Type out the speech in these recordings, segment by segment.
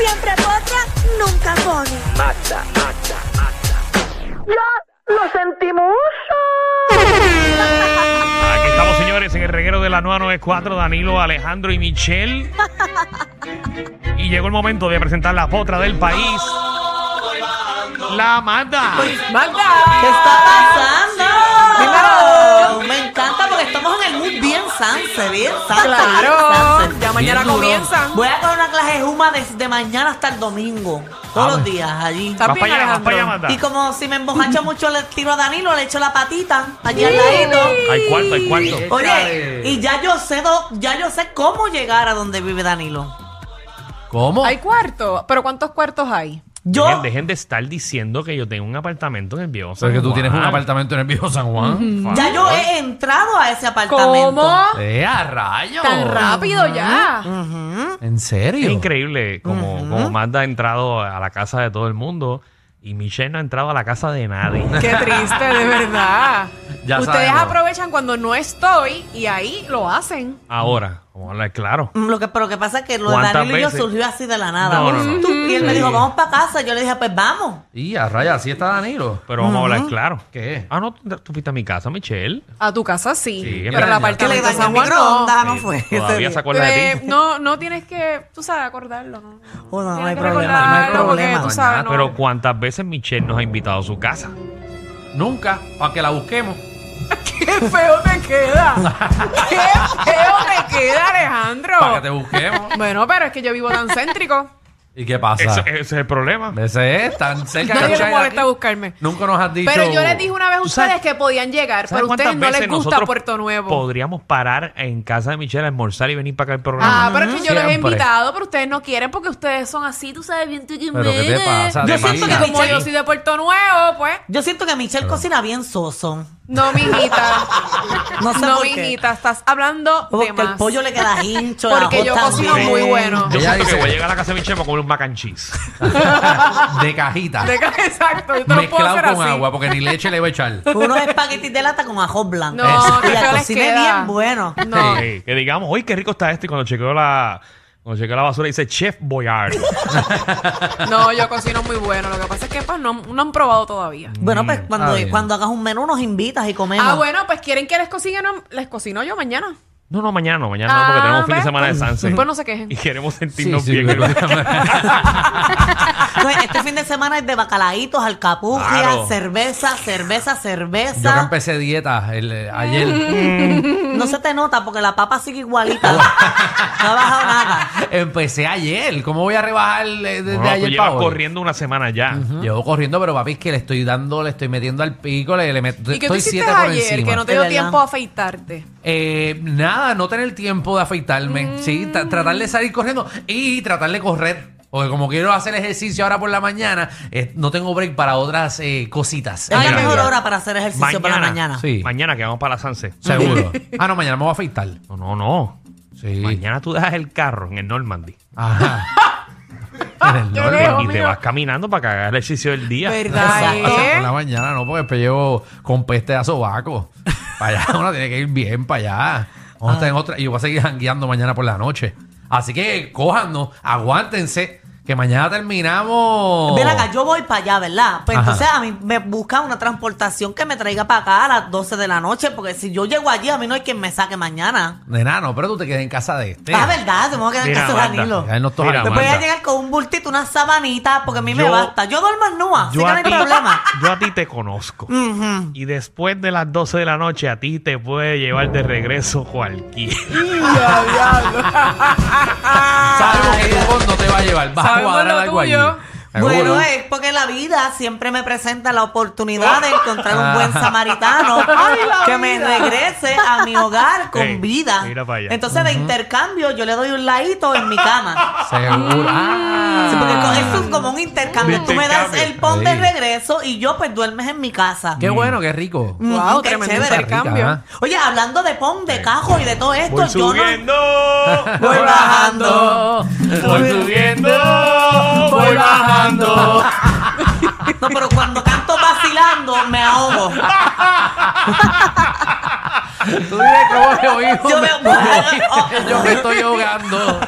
Siempre potra, nunca pone. ¡Lo sentimos! Aquí estamos, señores, en el reguero de la 994, Danilo, Alejandro y Michelle. Y llegó el momento de presentar la potra del país. La Magda. Magda. ¿Qué está pasando? Bien bien sanse. bien Claro. sanse. Ya mañana duro. comienzan. Voy a coger una clase de Juma desde mañana hasta el domingo. Todos Ah, los bueno. días allí. Vas bien, para allá, vas para allá, Alejandro. Magda. Y como si me embojacha mucho, le tiro a Danilo, le echo la patita allí al ladito. Hay cuarto, hay cuarto. Oye, y ya yo sé do- ya yo sé cómo llegar a donde vive Danilo. ¿Cómo? Hay cuarto. ¿Pero cuántos cuartos hay? Yo Dejen, dejen de estar diciendo que yo tengo un apartamento en el viejo San Porque tú Juan. tienes un apartamento en el viejo San Juan. ya yo he entrado a ese apartamento. ¿Cómo? ¡Eh, a rayos! Tan rápido ya. ¿En serio? Es increíble como, como Magda ha entrado a la casa de todo el mundo y Michelle no ha entrado a la casa de nadie. Qué triste, de verdad. Ya Ustedes sabemos. aprovechan cuando no estoy y ahí lo hacen. Ahora, vamos a hablar claro. Mm, Lo que, pero lo que pasa es que lo de ¿Cuántas Danilo y yo veces? surgió así de la nada. No, no, no. Tú- Y él me dijo, vamos para casa. Yo le dije, pues vamos. Y a rayos, así está Danilo. Pero vamos a hablar claro. ¿Qué? Ah, no, tú tú fuiste a mi casa, Michelle. A tu casa sí. Sí, pero ya- Que le apartamento de dañó el San Juan no. microondas, no fue. ese Todavía día. se acuerda de Eh, ti. no, no tienes que, tú sabes, acordarlo. No, Oh, no, no Tienes hay que problema, no hay recordarlo porque problema. tú sabes, no. Pero ¿cuántas veces Michelle nos ha invitado a su casa? Nunca, para que la busquemos. ¡Qué feo te queda! ¡Qué feo te queda, Alejandro! Para que te busquemos. Bueno, pero es que yo vivo tan céntrico. ¿Y qué pasa? Ese, ese es el problema. Ese es tan cerca Nadie de le molesta buscarme. Nunca nos has dicho. Pero yo les dije una vez a ¿Tú ustedes sabes- que podían llegar, ¿Sabes pero a ustedes no les gusta nosotros Puerto Nuevo. Podríamos parar en casa de Michelle a almorzar y venir para acá al programa. Ah, pero es que yo los he Siempre. invitado, pero ustedes no quieren porque ustedes son así, tú sabes bien tú ¿Pero qué te pasa? Yo Te siento pasa. que como yo soy de Puerto Nuevo, pues. Yo siento que Michelle cocina bien soso. No, mijita. No sé no, por qué. mijita, estás hablando de Porque más. el pollo le queda hincho. la Porque yo cocino bien. muy bueno. Yo Ella siento que dice- voy a llegar a la casa de Michelle para comer un mac and cheese. de cajita. De- Exacto, yo te lo puedo Mezclado hacer con así. agua, porque ni leche le voy a echar. Unos espaguetis de lata con ajo blanco. No, qué y la les cocina queda. bien bueno. No. Sí, que digamos, uy, qué rico está este. Y cuando chequeo la, cuando chequeo la basura dice Chef Boyard. No, yo cocino muy bueno. Lo que pasa es que pues no, no han probado todavía. Bueno, pues cuando, está bien. cuando hagas un menú nos invitas y comemos. Ah, bueno, pues quieren que les cocine, no, les cocino yo mañana. No, no, mañana no, mañana no, porque Ah, tenemos fin de ¿ves? semana de Sanse. Pues no se quejen. Y queremos sentirnos Sí, sí, bien. pero- No, este fin de semana es de bacalaitos, alcapugia, Claro. cerveza, cerveza, Yo que cerveza. empecé dieta el, eh, ayer. No se te nota porque la papa sigue igualita. no ha bajado nada. empecé ayer. ¿Cómo voy a rebajar eh, desde No, tú ayer llevas para hoy? corriendo una semana ya. Llevo corriendo, pero papi, es que le estoy dando, le estoy metiendo al pico, le, le meto, ¿Y qué tú estoy hiciste siete por ayer? encima. Que no te Es dio verdad. tiempo a afeitarte. Eh, nada, no tener tiempo de afeitarme. Sí, tra- tratar de salir corriendo y tratar de correr. Porque como quiero hacer ejercicio ahora por la mañana, eh, no tengo break para otras eh, cositas. Es la mejor hora para hacer ejercicio por la mañana. Sí. Mañana que vamos para la Sanse. Seguro. ah, no, mañana me voy a afeitar. No, no, no. Sí. Mañana tú dejas el carro en el Normandy. Ajá. En el norte. y te vas caminando para que hagas el ejercicio del día. ¿Verdad? Exacto. eh? Por la mañana no, porque después llevo con peste a sobaco. Para allá uno tiene que ir bien para allá. Vamos a estar en otra. Y yo voy a seguir jangueando mañana por la noche. Así que cójanos, aguántense, que mañana terminamos. Ven acá, yo voy para allá, ¿verdad? Pues Ajá. entonces a mí me busca una transportación que me traiga para acá a las 12 de la noche, porque si yo llego allí, a mí no hay quien me saque mañana. Nena, no, pero tú te quedas en casa de este. Ah, verdad, tengo que quedar en casa de Amanda, Danilo. Mira. Me voy a Amanda. llegar con un bultito, una sabanita, porque a mí me Yo- basta. Yo duermo en nua, así Yo que no a, hay ti, problema. yo a ti te conozco. Ujú. Y después de las 12 de la noche, a ti te puede llevar de regreso cualquiera. Sabemos que tu no te va a llevar. A Sabemos lo tuyo. Bueno, es porque la vida siempre me presenta la oportunidad de encontrar un buen Ah. samaritano que me regrese a mi hogar con Ey, vida. mira para allá. Entonces, de intercambio, yo le doy un ladito en mi cama. Seguro. Ah. Sí, porque co- eso es como un intercambio. Tú me das el pon de regreso y yo pues duermes en mi casa. Qué bueno, qué rico. Mm, Wow, qué tremendo chévere. intercambio. Rica, Oye, hablando de pon, de cajo y de todo esto, Voy yo no... subiendo. Voy bajando. Voy subiendo. Voy bajando. No, pero cuando canto vacilando, me ahogo. Tú dices cómo me oí. Yo me- Yo me estoy ahogando.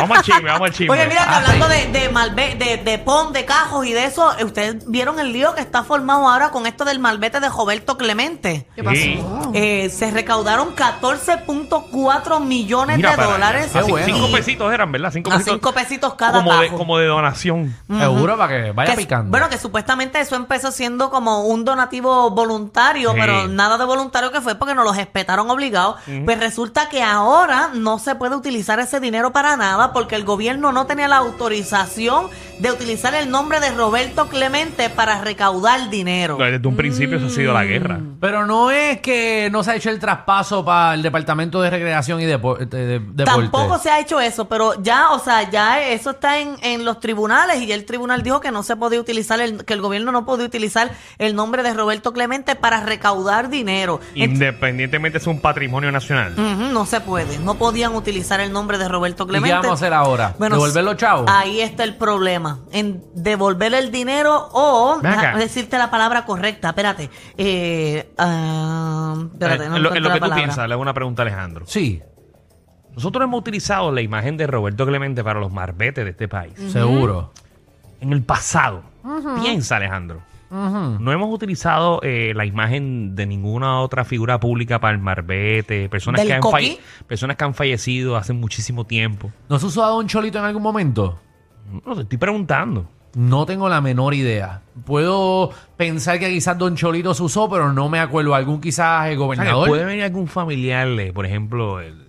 Vamos al chisme, vamos al chisme. Oye, mira, que Ah, hablando de, de, malve- de, de pon, de cajos y de eso, ustedes vieron el lío que está formado ahora con esto del malvete de Roberto Clemente. ¿Qué pasó? Sí. Eh, se recaudaron 14.4 millones Mira de para allá. dólares. Bueno. Cinco Y- pesitos eran, ¿verdad? Cinco A pesitos. cinco pesitos cada como de, tajo. como de donación. Seguro para que vaya Que- picando. Bueno, que supuestamente eso empezó siendo como un donativo voluntario, Sí. pero nada de voluntario que fue porque nos los respetaron obligados. Pues resulta que ahora no se puede utilizar ese dinero para nada porque el gobierno no tenía la autorización de utilizar el nombre de Roberto Clemente para recaudar dinero. Desde un principio eso ha sido Mm. la guerra. Pero no es que no se ha hecho el traspaso para el Departamento de Recreación y Depo- de- de- Deporte. Tampoco se ha hecho eso, pero ya, o sea, ya eso está en, en los tribunales y ya el tribunal dijo que no se podía utilizar, el, que el gobierno no podía utilizar el nombre de Roberto Clemente para recaudar dinero. Ent- Independientemente es un patrimonio nacional. No se puede, no podían utilizar el nombre de Roberto ¿Y Clemente. Qué vamos a hacer ahora? Bueno, ¿Devolver los chavos? Ahí está el problema, en devolver el dinero o decirte la palabra correcta, espérate. Eh, ah, espérate, Eh, no en lo, en lo la que tú palabra. piensas, le hago una pregunta a Alejandro. Sí, Nosotros hemos utilizado la imagen de Roberto Clemente para los marbetes de este país. seguro. En el pasado. Piensa, Alejandro. No hemos utilizado eh, la imagen de ninguna otra figura pública para el marbete, personas ¿Del que, han personas que han fallecido hace muchísimo tiempo. ¿No se usó a Don Cholito en algún momento? No, te estoy preguntando. No tengo la menor idea. Puedo pensar que quizás Don Cholito se usó, pero no me acuerdo. Algún quizás el O sea, que gobernador. puede venir algún familiar, eh, por ejemplo, el-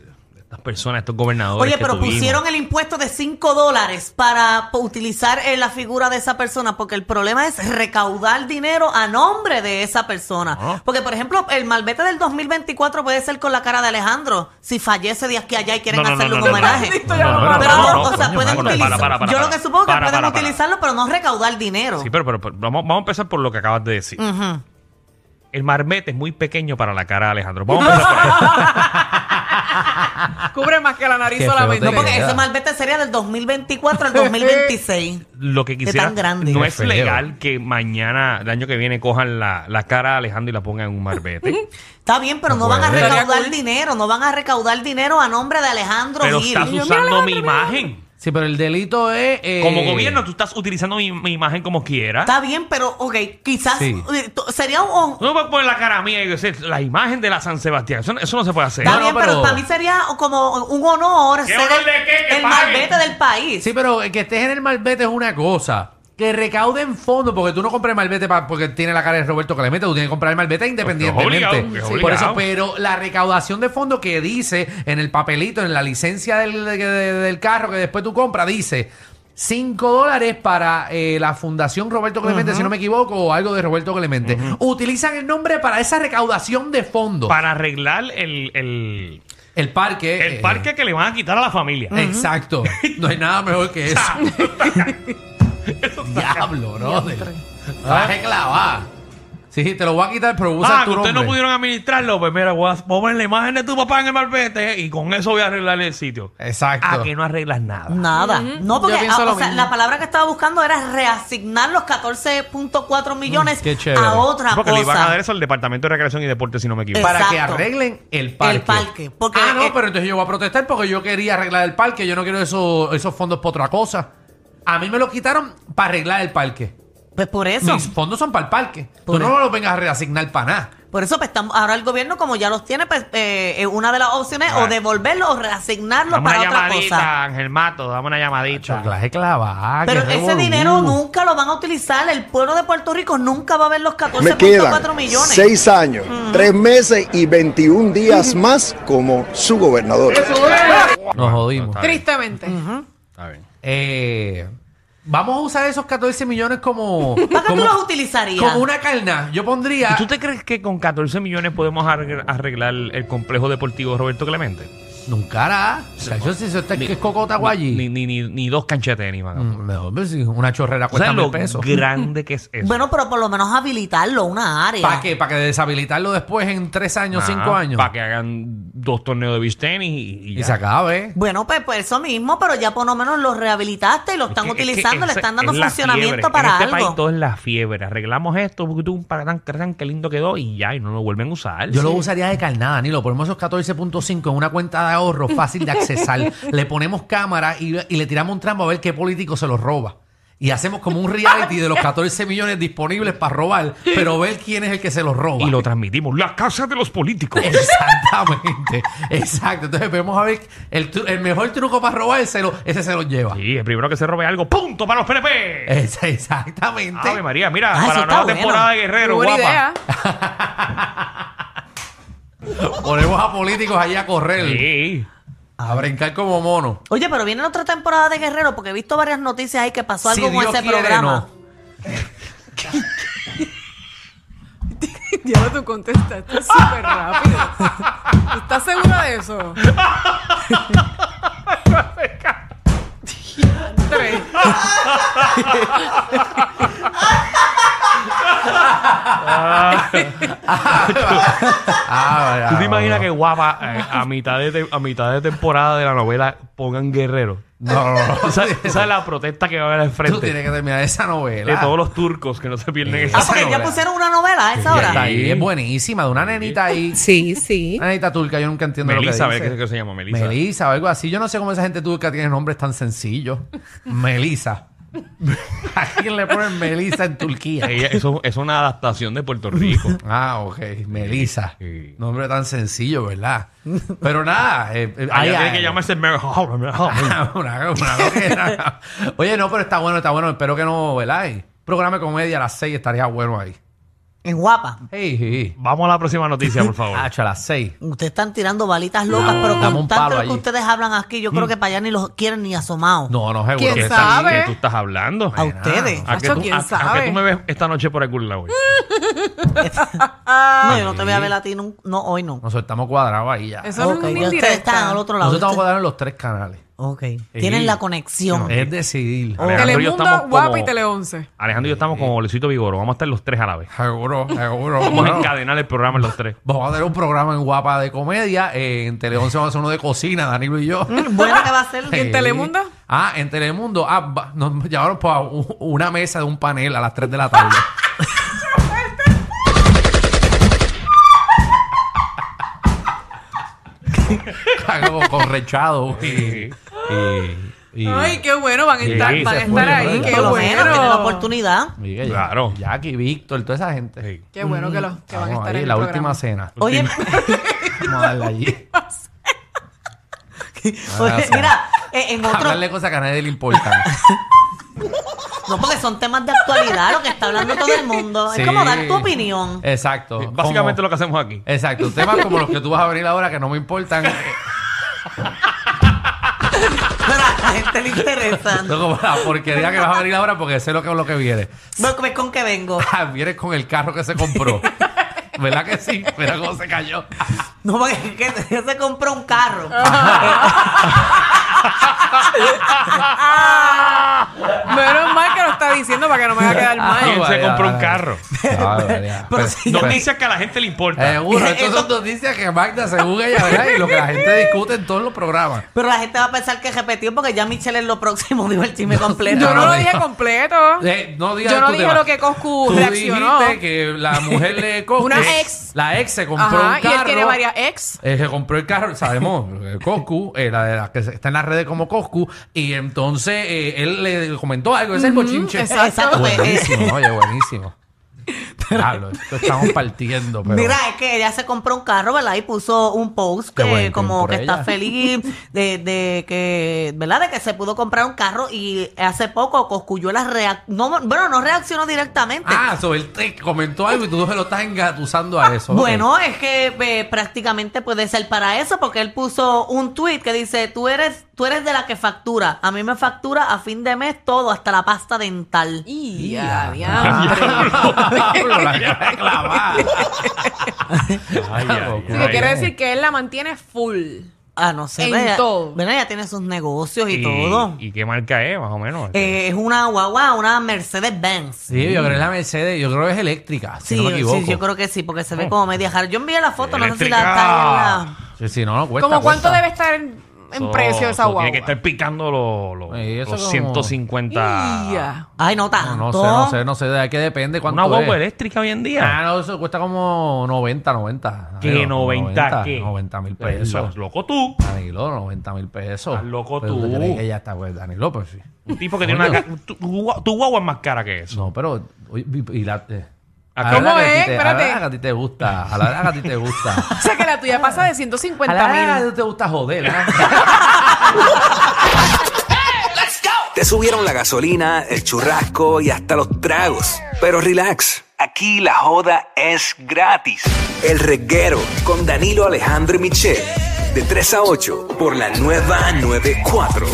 estas personas, estos gobernadores. Oye, que pero tuvimos. pusieron el impuesto de 5 dólares para utilizar eh, la figura de esa persona, porque el problema es recaudar dinero a nombre de esa persona. Ah. Porque, por ejemplo, el malvete del 2024 puede ser con la cara de Alejandro, si fallece de aquí a allá y quieren No, no, no, hacerle no, un no, homenaje. pero o sea, pueden para, utilizar. para, para, Yo lo que supongo que Para, pueden para, para. utilizarlo, pero no recaudar dinero. Sí, pero, pero, pero vamos, vamos a empezar por lo que acabas de decir. El marbete es muy pequeño para la cara de Alejandro. Vamos a empezar por. Cubre más que la nariz Qué solamente. feo No, te porque queda. ese malvete sería del 2024 al 2026. Lo que quisiera. tan grande. No Qué es feo. legal que mañana, el año que viene, cojan la, la cara de Alejandro y la pongan en un marbete. Está bien, pero no, No van a puede. recaudar dinero, no van a recaudar dinero a nombre de Alejandro pero Gil. estás usando mi imagen. Sí, pero el delito es. eh, Como gobierno, tú estás utilizando mi, mi imagen como quieras. Está bien, pero, ok, quizás Sí. eh, sería un... Tú no puedes poner la cara mía y decir la imagen de la San Sebastián. Eso, no- eso no se puede hacer. Está No, no, bien, pero... pero- para mí sería como un honor ¿Qué ser honor el, de qué? Que el paguen. malvete del país. Sí, pero que estés en el malvete es una cosa. Que recauden fondos, porque tú no compras el malvete pa- porque tiene la cara de Roberto Clemente, tú tienes que comprar el malvete independientemente. obligado, es Por obligado. eso, pero la recaudación de fondos que dice en el papelito, en la licencia del, de- de- del carro que después tú compras, dice 5 dólares para eh, la Fundación Roberto Clemente, si no me equivoco, o algo de Roberto Clemente. Utilizan el nombre para esa recaudación de fondos. Para arreglar el, el, el parque. el eh, parque que le van a quitar a la familia. Exacto. No hay nada mejor que eso. Diablo, brother. Traje clavada. Sí, te lo voy a quitar, pero usa Ah, tu que ustedes no pudieron administrarlo. Pues mira, voy a poner la imagen de tu papá en el marbete y con eso voy a arreglar el sitio. Exacto. Ah, que no arreglas nada. Nada. No, porque ah, o sea, la palabra que estaba buscando era reasignar los 14.4 millones Mm, a otra Porque le iban a cosa. dar eso al Departamento de Recreación y Deporte, si no me equivoco. Para que arreglen el parque. El parque, porque, ah, no, eh, pero entonces yo voy a protestar porque yo quería arreglar el parque. Yo no quiero eso- esos fondos para otra cosa. A mí me lo quitaron para arreglar el parque. Pues por eso. Mis fondos son para el parque. Por Tú no eso. los vengas a reasignar para nada. Por eso pues, estamos- ahora el gobierno, como ya los tiene, pues eh, eh, una de las opciones Ah. o devolverlo o reasignarlo Dame para una otra llamadita, cosa. Ángel Mato, dame una llamadita. Choclaje clavada. Pero qué ese revolú. dinero nunca lo van a utilizar. El pueblo de Puerto Rico nunca va a ver los Me 14.4 quedan millones. seis años, tres meses y 21 días más como su gobernador. Nos jodimos. Tristemente. Está bien. Eh, vamos a usar esos 14 millones como. ¿Para qué como, tú los utilizarías? como una carna. Yo pondría. ¿Y tú te crees que con 14 millones podemos arregl- arreglar el complejo deportivo Roberto Clemente? Nunca hará. Chacho, si eso está que es cocota Ni, allí. ni, ni, ni dos van a Mm, Mejor, pues, si una chorrera cuesta ¿Sabes mil lo pesos. grande que es eso? Bueno, pero por lo menos habilitarlo, una área. ¿Para qué? ¿Para que deshabilitarlo después en tres años, cinco años? Para que hagan dos torneos de beach tenis y, y Y ya. se acabe. Bueno, pues, pues eso mismo, pero ya por lo menos lo rehabilitaste y lo están Es que- es que utilizando, le están dando es la funcionamiento para en este algo. país todo es la fiebre. Arreglamos esto, bucutum, paratán, caratán, qué lindo quedó y ya, y no lo vuelven a usar. Yo lo usaría de carnada, ni lo ponemos esos 14.5 en una cuenta de ahorro fácil de accesar. le ponemos cámara y, y le tiramos un trampo a ver qué político se los roba. Y hacemos como un reality de los 14 millones disponibles para robar, pero ver quién es el que se los roba. Y lo transmitimos. La casa de los políticos. Exactamente. Exacto. Entonces vamos a ver el, el mejor truco para robarselo, ese se lo lleva. Sí, el primero que se robe algo, punto para los PNP. Es- exactamente. Ave María, mira, Ah, para la nueva bueno. temporada de Guerrero, Buena guapa. idea. Ponemos a políticos allá a correr, Sí. a brincar como mono. Oye, pero viene otra temporada de Guerrero porque he visto varias noticias ahí que pasó algo Si con Dios ese quiere, programa. Ya tú contestaste súper rápido. ¿Estás segura de eso? Ah, ¿Tú te imaginas que guapa eh, a, mitad de te- a mitad de temporada de la novela pongan Guerrero? No, no, no. Esa, esa es la protesta que va a haber al Tú frente tienes que terminar esa novela. de todos los turcos que no se pierden esa Ah, porque ya novela. pusieron una novela a esa hora. está ahí, es buenísima, de una nenita ahí. Sí, sí. Una nenita turca, yo nunca entiendo Melissa, lo que ver dice. qué se llama Melissa. Melissa o algo así. Yo no sé cómo esa gente turca tiene nombres tan sencillos. Melissa. ¿A quién le ponen Melissa en Turquía? Ella- eso es una adaptación de Puerto Rico. Ah, ok. Melissa. Sí. Nombre tan sencillo, ¿verdad? Pero nada. Eh, eh, ay, tiene ay. que llamarse Mary una, una loquera. Oye, no, pero está bueno, está bueno. Espero que no, ¿verdad? Y Programa de comedia a las 6 estaría bueno ahí. En guapa. Hey, hey. Vamos a la próxima noticia, por favor. Hacho, a las 6. Ustedes están tirando balitas locas, pero dame con un tanto palo lo que allí. ustedes hablan aquí, yo creo que para allá ni los quieren ni asomados. No, no, seguro ¿Quién que ¿Qué sí. estás- sabe? ¿Qué tú estás hablando? A ustedes. ¿A que tú, ¿quién a- a sabe? que tú me ves esta noche por algún lado? No, yo no te voy a ver a ti, nun- no, hoy no. Nosotros estamos cuadrados ahí ya. Eso no Ok, es una ya ustedes indirecta. están al otro lado. Nosotros estamos cuadrados en los tres canales. Ok. Tienen la conexión. Es decidir. Alejandro y yo Telemundo, estamos Guapa como- y Tele 11. Alejandro y yo estamos como Luisito Vigoro. Vamos a estar los tres a la vez. Seguro, seguro. Vamos a Bueno, encadenar el programa en los tres. vamos a tener un programa en Guapa de comedia. eh, en Tele 11 vamos a hacer uno de cocina, Danilo y yo. Mm, Bueno, ¿qué va a ser? ¿Y en Telemundo? Ah, en Telemundo. Ah, va- nos llevaron para una mesa de un panel a las 3 de la tarde. Como con rechado y, y- y- Ay, qué bueno, van a Sí, estar, se van a fue, estar ahí, ¿verdad? qué Por lo menos tienen la bueno. oportunidad. y que- Claro. Jackie, Víctor, toda esa gente. Sí. Qué bueno que, los, que van a Vamos estar ahí, en la última programa. cena. Oye, Vamos a darle allí. oye, mira, eh, en otro, Hablarle cosas que a nadie le importan. no porque son temas de actualidad, lo que está hablando todo el mundo. Sí. Es como dar tu opinión. Exacto. Básicamente Como- lo que hacemos aquí. Exacto. Temas como los que tú vas a venir ahora que no me importan. Pero a la gente le interesa. No como la porquería que vas a venir ahora porque sé lo que es lo que viene. Bueno, ¿ves con qué vengo? Ah, Vienes con el carro que se compró. ¿Verdad que sí? Mira cómo se cayó. No, porque es que se compró un carro. Menos mal que lo está diciendo para que no me vaya a quedar mal. ¿Quién se compró un carro? Ah. Pero Pues- Noticias que a la gente le importa. Seguro, estas son noticias que Magda según ella, ¿verdad? Y lo que la gente discute en todos los programas. Pero la gente va a pensar que repetió porque ya Michelle es lo próximo, digo el chisme completo. Yo no lo dije completo. Eh, no digas Yo no dije tema. lo que Coscu Tú reaccionó. dijiste que la mujer de Coscu... Una ex. La ex se compró Ajá, un y carro. él tiene varias ex. Eh, se compró el carro, sabemos, eh, Coscu, eh, la de la que está en las redes como Coscu, y entonces eh, él le comentó algo, ese es el bochinche. exacto. Buenísimo, oye, buenísimo. Esto estamos partiendo, pero... Mira, es que ella se compró un carro, ¿verdad? Y puso un post que bueno, como que ella. está feliz de, de que, ¿verdad? De que se pudo comprar un carro y hace poco Coscuyuela reac no, bueno, no reaccionó directamente. Ah, sobre él te comentó algo y tú se lo estás engatusando a eso. ok. Bueno, es que eh, prácticamente puede ser para eso, porque él puso un tweet que dice, tú eres, tú eres de la que factura. A mí me factura a fin de mes todo, hasta la pasta dental. Y Ya, a diantre. Diablo, la cara de clavada. Ay, ay, Así ay. que quiere decir que él la mantiene full. Ah, no sé. En ¿verdad? todo. Bueno, ella tiene sus negocios y, todo. ¿Y qué marca es, más o menos? Eh, es una guagua, una Mercedes-Benz. Sí, yo creo que es la Mercedes, yo creo que es eléctrica, si Sí, no me equivoco. sí, yo creo que sí, porque se ve como media jara. Yo envié la foto, no sé si la está en la... Sí, sí, no, no cuesta. ¿Cómo cuánto cuesta. debe estar en, Eso- precio esa eso guagua? Tiene que estar picando los, los, eso los como- 150. Ya. Ay, no tanto. no sé, no sé, no sé, de qué depende cuánto Una guagua es. eléctrica hoy en Ah, día. no, eso cuesta como 90, 90. ¿Qué? Danilo, 90, ¿qué? 90 mil Eso pesos. es loco tú. Danilo, 90 mil pesos. Estás loco Pero tú. crees que ya está, pues, Danilo, pues sí. Un tipo que tiene una. ca- Tu, tu- tu guagua es más cara que eso. No, pero. oye, Y, y la, eh, ¿A a la ¿Cómo a es? te- A la Espérate. verdad que a ti te gusta. A la a ti te gusta. O sea que la tuya pasa de A 150 la verdad que a mil. ti te gusta joder. ¿eh? Te subieron la gasolina, el churrasco y hasta los tragos. Pero relax, aquí la joda es gratis. El reguero con Danilo Alejandro y Michel. De 3 a 8 por la nueva 94.